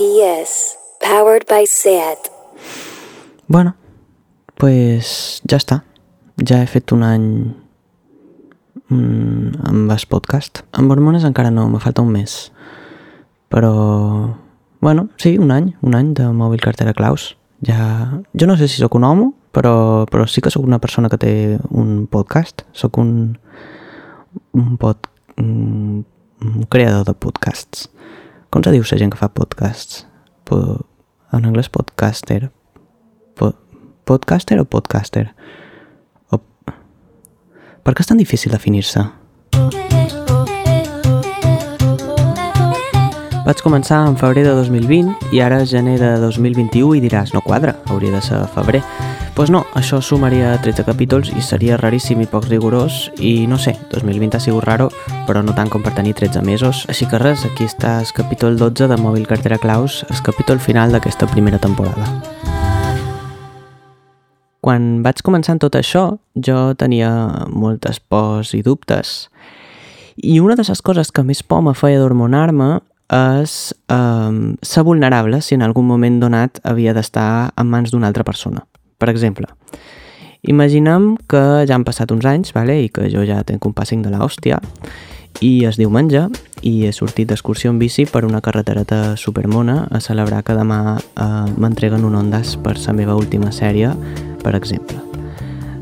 PS, powered by SEAT. Bueno, pues ja està. Ja he fet un any mm, amb el podcast. Amb hormones encara no, me falta un mes. Però, bueno, sí, un any, un any de mòbil cartera claus. Ja... Jo no sé si sóc un homo, però, però sí que sóc una persona que té un podcast. Sóc un, un, pod, un, un creador de podcasts. Com se diu la gent que fa podcasts? Po, en anglès podcaster. Po, podcaster o podcaster? O... Per què és tan difícil definir-se? Vaig començar en febrer de 2020 i ara és gener de 2021 i diràs, no quadra, hauria de ser febrer. Pues no, això sumaria 13 capítols i seria raríssim i poc rigorós i no sé, 2020 ha sigut raro, però no tant com per tenir 13 mesos. Així que res, aquí està el capítol 12 de Mòbil Cartera Claus, el capítol final d'aquesta primera temporada. Quan vaig començar en tot això, jo tenia moltes pors i dubtes. I una de les coses que més por me feia d'hormonar-me és eh, ser vulnerable si en algun moment donat havia d'estar en mans d'una altra persona. Per exemple, imaginem que ja han passat uns anys vale? i que jo ja tenc un passing de l'hòstia i es diu menja i he sortit d'excursió en bici per una carretereta supermona a celebrar que demà eh, m'entreguen un Ondas per la meva última sèrie, per exemple.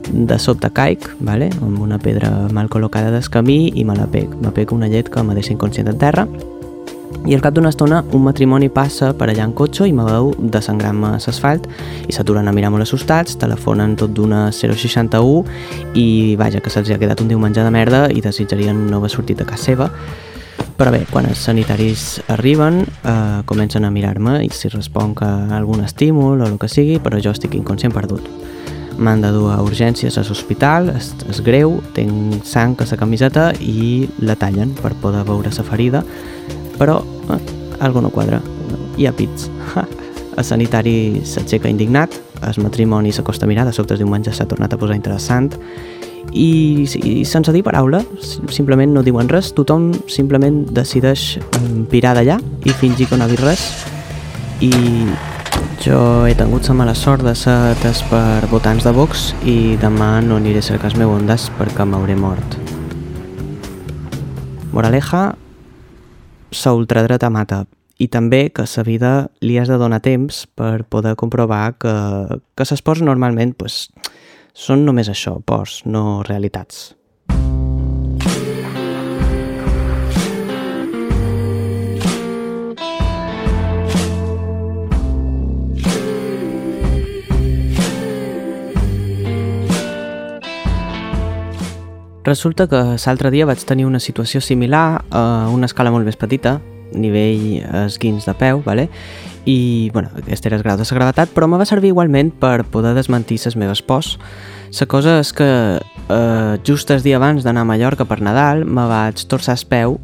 De sobte caic, vale? amb una pedra mal col·locada del camí i me la pec. Me pec una llet que me deixa inconscient a terra i al cap d'una estona un matrimoni passa per allà en cotxe i me veu desangrant-me a l'asfalt i s'aturen a mirar molt assustats, telefonen tot d'una 061 i vaja, que se'ls ha quedat un diumenge de merda i desitjarien no haver sortit de casa seva. Però bé, quan els sanitaris arriben, eh, comencen a mirar-me i si responc a algun estímul o el que sigui, però jo estic inconscient perdut. M'han de dur a urgències a l'hospital, és, és greu, tinc sang a la camiseta i la tallen per poder veure la ferida, però eh, algo no quadra. Hi ha pits. El sanitari s'aixeca indignat, el matrimoni s'acosta a mirar, de sobte es diumenge s'ha tornat a posar interessant i, i sense dir paraula, simplement no diuen res, tothom simplement decideix pirar d'allà i fingir que no ha vist res i jo he tingut la mala sort de ser ates per votants de Vox i demà no aniré a cercar el meu ondas perquè m'hauré mort. Moraleja, la ultradreta mata i també que a la vida li has de donar temps per poder comprovar que, que les pors normalment pues, són només això, pors, no realitats. Resulta que l'altre dia vaig tenir una situació similar a una escala molt més petita, nivell esguins de peu, vale? i bueno, aquest era el grau de la gravetat, però me va servir igualment per poder desmentir les meves pors. La cosa és que eh, just el dia abans d'anar a Mallorca per Nadal me vaig torçar el peu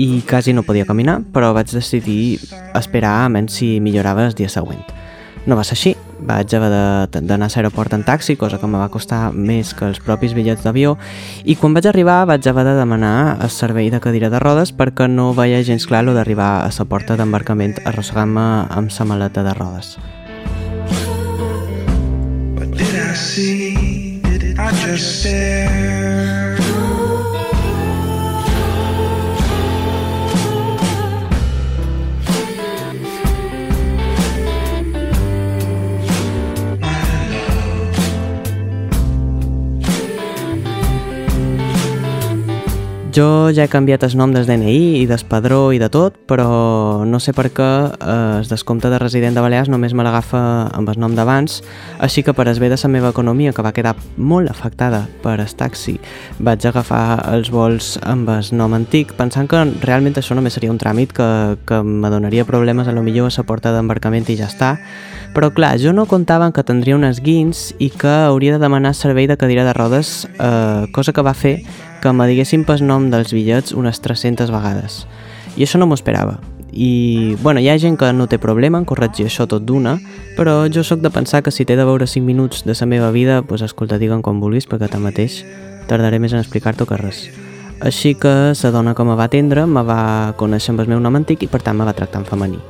i quasi no podia caminar, però vaig decidir esperar a menys si millorava el dia següent. No va ser així, vaig haver d'anar a l'aeroport en taxi, cosa que me va costar més que els propis bitllets d'avió, i quan vaig arribar vaig haver de demanar el servei de cadira de rodes perquè no veia gens clar lo d'arribar a la porta d'embarcament arrossegant-me amb la maleta de rodes. What did I see? Did I just stare? Jo ja he canviat el nom del DNI i del padró i de tot, però no sé per què eh, el descompte de resident de Balears només me l'agafa amb el nom d'abans, així que per es bé de la meva economia, que va quedar molt afectada per el taxi, vaig agafar els vols amb el nom antic, pensant que realment això només seria un tràmit que, que me donaria problemes a lo millor a la porta d'embarcament i ja està, però clar, jo no comptava que tindria unes guins i que hauria de demanar servei de cadira de rodes, eh, cosa que va fer que me diguessin pas nom dels bitllets unes 300 vegades. I això no m'ho esperava. I, bueno, hi ha gent que no té problema en corregir això tot d'una, però jo sóc de pensar que si té de veure 5 minuts de la meva vida, doncs escolta, digue'm com vulguis, perquè tanmateix tardaré més en explicar-t'ho que res. Així que la dona que me va atendre me va conèixer amb el meu nom antic i per tant me va tractar en femení.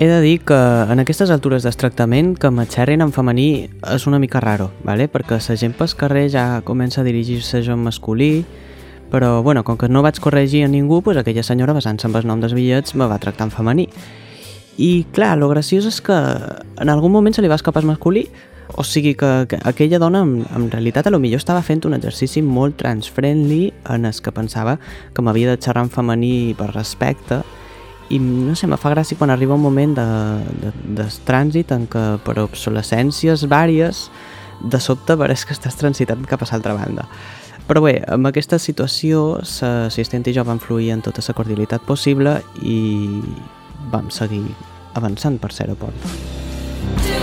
He de dir que en aquestes altures d'extractament que m'atxerrin en femení és una mica raro, ¿vale? perquè la gent pel carrer ja comença a dirigir-se jo en masculí, però bueno, com que no vaig corregir a ningú, pues aquella senyora basant-se en el nom dels bitllets me va tractar en femení. I clar, lo graciós és que en algun moment se li va escapar el masculí, o sigui que, que aquella dona en, en realitat a lo millor estava fent un exercici molt trans-friendly en el que pensava que m'havia de xerrar en femení per respecte i no sé, me fa gràcia quan arriba un moment de, de, de trànsit en què per obsolescències vàries de sobte pareix que estàs transitant cap a l'altra banda. Però bé, amb aquesta situació l'assistent i jo vam fluir en tota la cordialitat possible i vam seguir avançant per l'aeroport.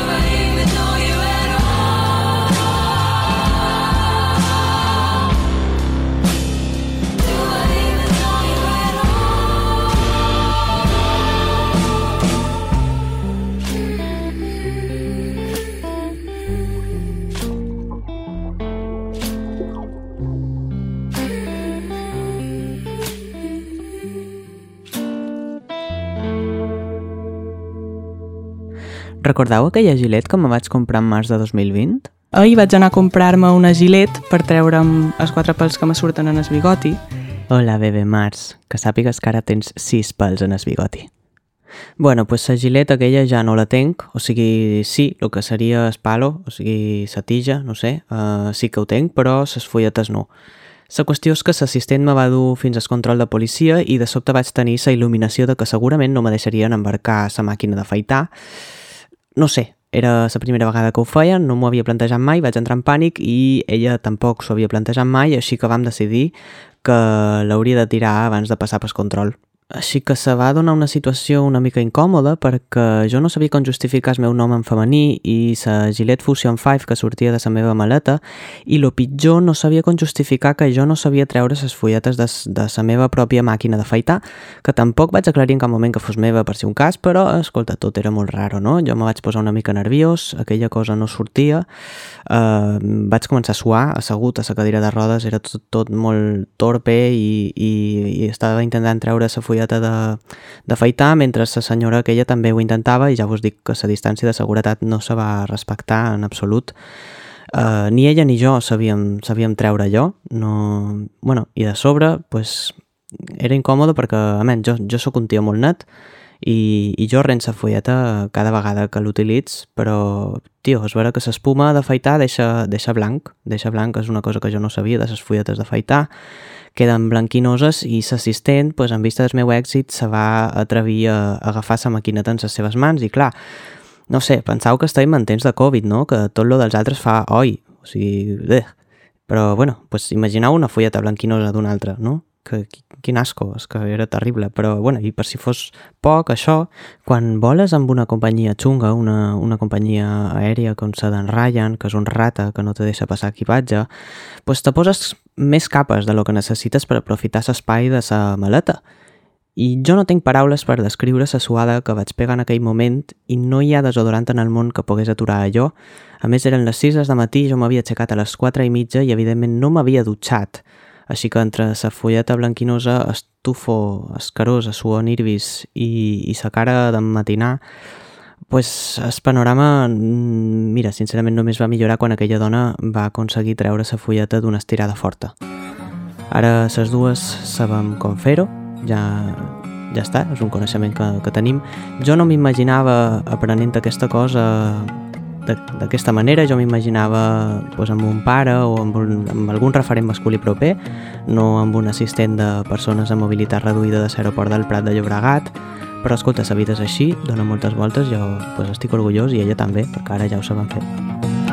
Recordeu aquella gilet que me vaig comprar en març de 2020? Ahir vaig anar a comprar-me una gilet per treure'm els quatre pèls que me surten en el bigoti. Hola, bebè Mars, que sàpigues que ara tens sis pèls en el bigoti. Bueno, pues la gilet aquella ja no la tenc, o sigui, sí, el que seria el palo, o sigui, la tija, no sé, uh, sí que ho tenc, però les fulletes no. La qüestió és que l'assistent me va dur fins al control de policia i de sobte vaig tenir la il·luminació de que segurament no me deixarien embarcar la màquina d'afaitar, no sé, era la primera vegada que ho feia, no m'ho havia plantejat mai, vaig entrar en pànic i ella tampoc s'ho havia plantejat mai, així que vam decidir que l'hauria de tirar abans de passar pel control. Així que se va donar una situació una mica incòmoda perquè jo no sabia com justificar el meu nom en femení i la Gillette Fusion 5 que sortia de la meva maleta i lo pitjor no sabia com justificar que jo no sabia treure les fulletes de, de la meva pròpia màquina d'afaitar, que tampoc vaig aclarir en cap moment que fos meva per si un cas, però escolta, tot era molt raro, no? Jo me vaig posar una mica nerviós, aquella cosa no sortia, eh, vaig començar a suar, assegut a la cadira de rodes, era tot, tot molt torpe i, i, i estava intentant treure la fulleta d'afaitar, mentre la senyora aquella també ho intentava i ja vos dic que la distància de seguretat no se va respectar en absolut. Uh, ni ella ni jo sabíem, sabíem treure allò, no... bueno, i de sobre, pues, era incòmode perquè, a menys, jo, jo sóc un tio molt net i, i jo rensa fulleta cada vegada que l'utilitz, però, tio, és vera que l'espuma d'afaitar deixa, deixa blanc, deixa blanc, és una cosa que jo no sabia de les fulletes d'afaitar, queden blanquinoses i l'assistent, pues, en vista del meu èxit, se va atrevir a agafar la maquineta en les seves mans i clar, no sé, pensau que estem en temps de Covid, no? Que tot lo dels altres fa oi, o sigui, eh. però bueno, pues, imagineu una fulleta blanquinosa d'una altra, no? Que quin asco, és que era terrible, però bueno, i per si fos poc això, quan voles amb una companyia xunga, una, una companyia aèria com la d'en Ryan, que és un rata que no te deixa passar equipatge, pues te poses més capes de lo que necessites per aprofitar l'espai de la maleta. I jo no tinc paraules per descriure la suada que vaig pegar en aquell moment i no hi ha desodorant en el món que pogués aturar allò. A més, eren les 6 de matí, jo m'havia aixecat a les 4 i mitja i evidentment no m'havia dutxat així que entre la fulleta blanquinosa, estufo escarós, suor nirvis i, i sa cara d'emmatinar, pues, el panorama, mm, mira, sincerament només va millorar quan aquella dona va aconseguir treure la fulleta d'una estirada forta. Ara les dues sabem com fer-ho, ja, ja està, és un coneixement que, que tenim. Jo no m'imaginava aprenent aquesta cosa d'aquesta manera jo m'imaginava doncs, amb un pare o amb, un, amb algun referent masculí proper, no amb un assistent de persones amb mobilitat reduïda de l'aeroport del Prat de Llobregat, però escolta, la vida és així, dona moltes voltes, jo doncs, estic orgullós i ella també, perquè ara ja ho saben fer.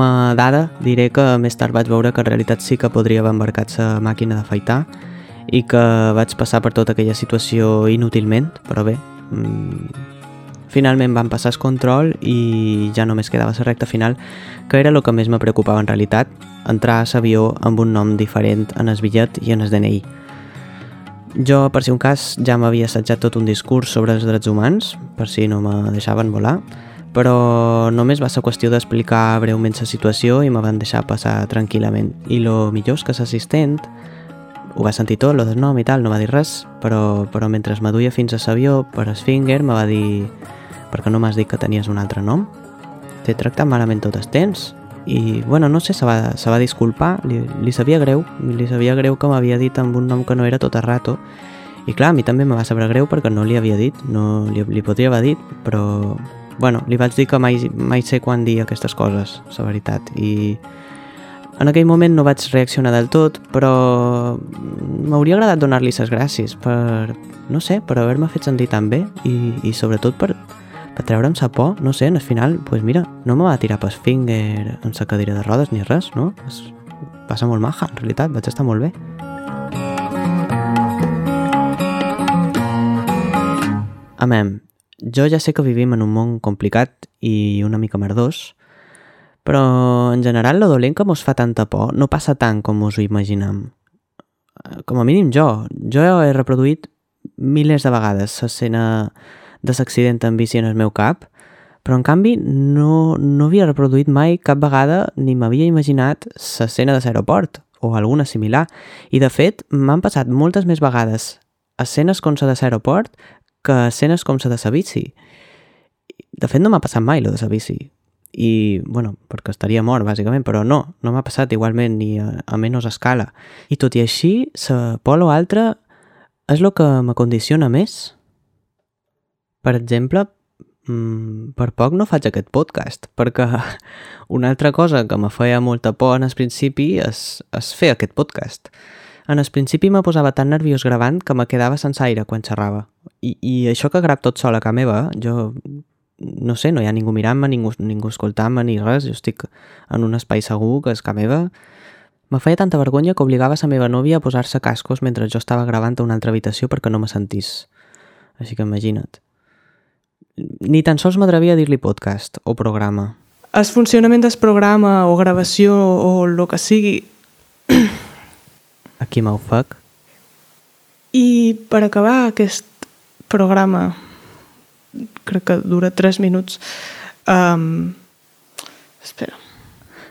A dada, diré que més tard vaig veure que en realitat sí que podria haver embarcat la màquina d'afaitar i que vaig passar per tota aquella situació inútilment, però bé, mmm, finalment van passar el control i ja només quedava la recta final, que era el que més me preocupava en realitat, entrar a l'avió amb un nom diferent en el bitllet i en el DNI. Jo, per si un cas, ja m'havia assetjat tot un discurs sobre els drets humans, per si no me deixaven volar, però només va ser qüestió d'explicar breument la situació i me van deixar passar tranquil·lament. I lo millor és que l'assistent ho va sentir tot, lo del nom i tal, no va dir res, però, però mentre es m'aduia fins a l'avió per Sfinger me va dir per què no m'has dit que tenies un altre nom? T'he tractat malament tot el temps? I, bueno, no sé, se va, se va disculpar, li, li sabia greu, li sabia greu que m'havia dit amb un nom que no era tot a rato, i clar, a mi també me va saber greu perquè no li havia dit, no li, li podria haver dit, però, bueno, li vaig dir que mai, mai sé quan dir aquestes coses, la veritat, i en aquell moment no vaig reaccionar del tot, però m'hauria agradat donar-li les gràcies per, no sé, per haver-me fet sentir tan bé i, i sobretot per, per treure'm sa por, no sé, al final, doncs pues mira, no me va tirar pas finger en sa cadira de rodes ni res, no? Es passa molt maja, en realitat, vaig estar molt bé. Amem, jo ja sé que vivim en un món complicat i una mica merdós, però en general lo dolent que mos fa tanta por no passa tant com us ho imaginam. Com a mínim jo, jo he reproduït milers de vegades l'escena de l'accident en bici en el meu cap, però en canvi no, no havia reproduït mai cap vegada ni m'havia imaginat l'escena de l'aeroport o alguna similar. I de fet, m'han passat moltes més vegades escenes com la de l'aeroport que escenes com la de la bici. De fet, no m'ha passat mai lo de la bici. I, bueno, perquè estaria mort, bàsicament, però no, no m'ha passat igualment ni a, a menys escala. I tot i així, la por o altra és el que m'acondiciona més. Per exemple, mm, per poc no faig aquest podcast, perquè una altra cosa que me feia molta por en el principi és, és fer aquest podcast. En el principi me posava tan nerviós gravant que me quedava sense aire quan xerrava. I, i això que grab tot sol a casa meva, jo no sé, no hi ha ningú mirant-me, ningú, ningú escoltant-me ni res, jo estic en un espai segur que és casa meva. Me feia tanta vergonya que obligava la meva nòvia a posar-se cascos mentre jo estava gravant a una altra habitació perquè no me sentís. Així que imagina't. Ni tan sols m'atrevia a dir-li podcast o programa. El funcionament del programa o gravació o el que sigui Aquí fac. I per acabar aquest programa, crec que dura 3 minuts, um, espera.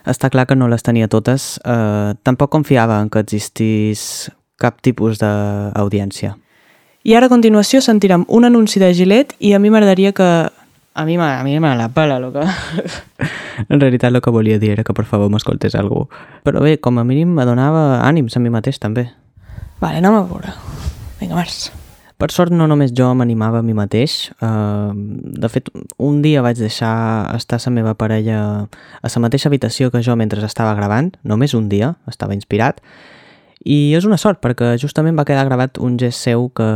Està clar que no les tenia totes. Uh, tampoc confiava en que existís cap tipus d'audiència. I ara a continuació sentirem un anunci de Gillette i a mi m'agradaria que... A mi, a mi me la pela, lo que... En realitat el que volia dir era que per favor m'escoltés algú. Però bé, com a mínim me donava ànims a mi mateix també. Vale, anem a veure. Vinga, març. Per sort no només jo m'animava a mi mateix. Uh, de fet, un dia vaig deixar estar la meva parella a la mateixa habitació que jo mentre estava gravant, només un dia, estava inspirat, i és una sort perquè justament va quedar gravat un gest seu que,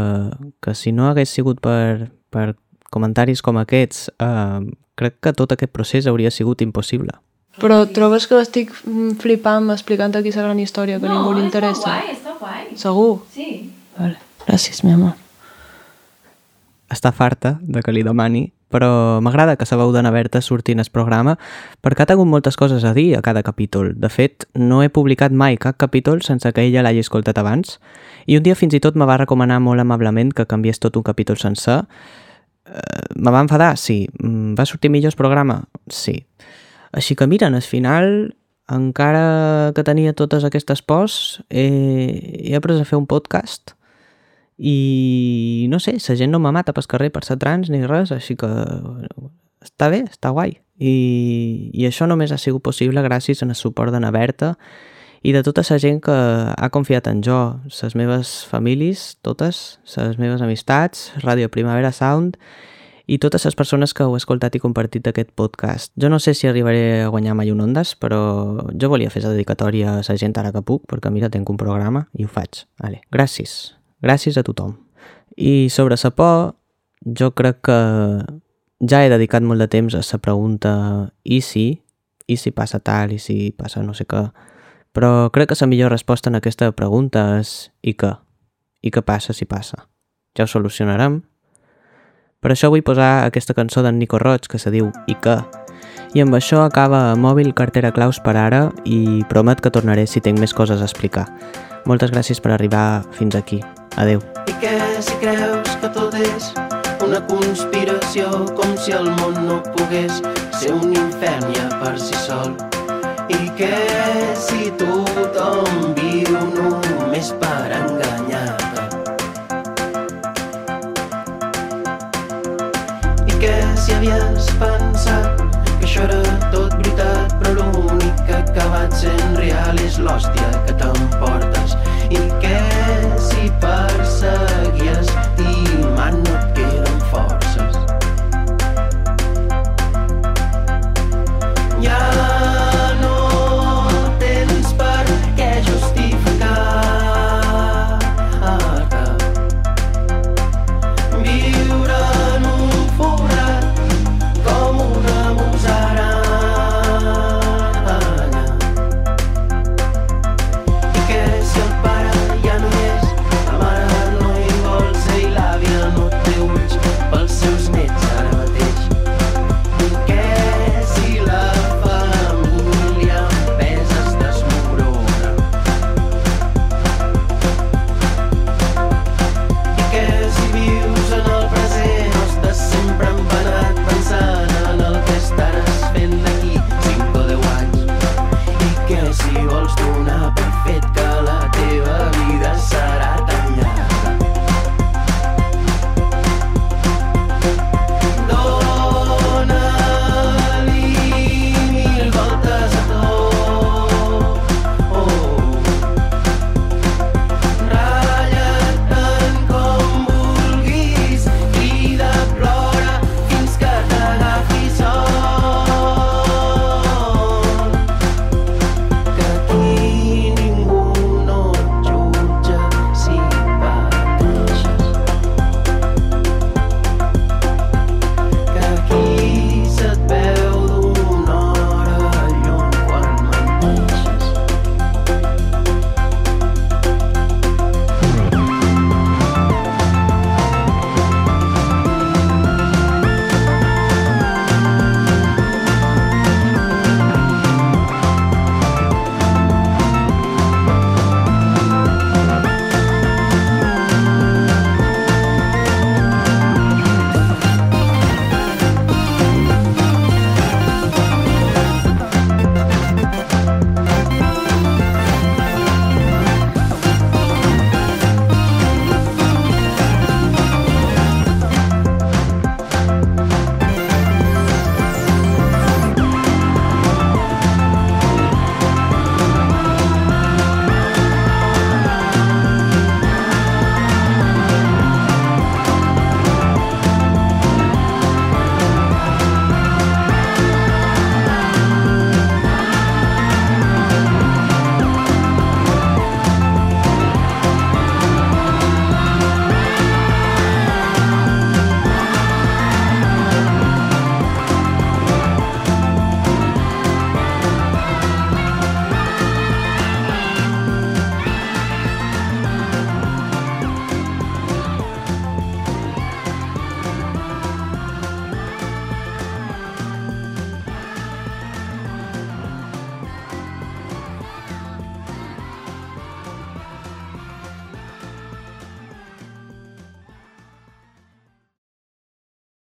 que si no hagués sigut per, per comentaris com aquests, uh, crec que tot aquest procés hauria sigut impossible. Però trobes que estic mm, flipant explicant aquí la gran història que no, ningú li interessa? està guai, està guai. Segur? Sí. Vale. Gràcies, mi amor. Està farta de que li demani, però m'agrada que la veu d'Anna Berta surti en el programa perquè ha tingut moltes coses a dir a cada capítol. De fet, no he publicat mai cap capítol sense que ella l'hagi escoltat abans i un dia fins i tot me va recomanar molt amablement que canviés tot un capítol sencer. Eh, me va enfadar? Sí. Mm, Va sortir millor el programa? Sí. Així que mira, al final, encara que tenia totes aquestes pors, he, he après a fer un podcast i no sé, la gent no me mata pel carrer per ser trans ni res, així que està bé, està guai. I, i això només ha sigut possible gràcies al suport d'Anna Berta i de tota la gent que ha confiat en jo, les meves famílies, totes, les meves amistats, Ràdio Primavera Sound i totes les persones que heu escoltat i compartit aquest podcast. Jo no sé si arribaré a guanyar mai un Ondas, però jo volia fer la dedicatòria a la gent ara que puc, perquè mira, tinc un programa i ho faig. Vale. Gràcies. Gràcies a tothom. I sobre la por, jo crec que ja he dedicat molt de temps a la pregunta i si, i si passa tal, i si passa no sé què. Però crec que la millor resposta en aquesta pregunta és i què? I què passa si passa? Ja ho solucionarem? Per això vull posar aquesta cançó d'en Nico Roig que se diu I què? I amb això acaba Mòbil Cartera Claus per ara i promet que tornaré si tinc més coses a explicar. Moltes gràcies per arribar fins aquí. Adeu. I què si creus que tot és una conspiració com si el món no pogués ser un infern ja per si sol i què si tothom viu només per enganyar-te. I què si havies pensat que això era tot veritat però l'únic que ha acabat sent real és l'hòstia que t'emportes. I què si per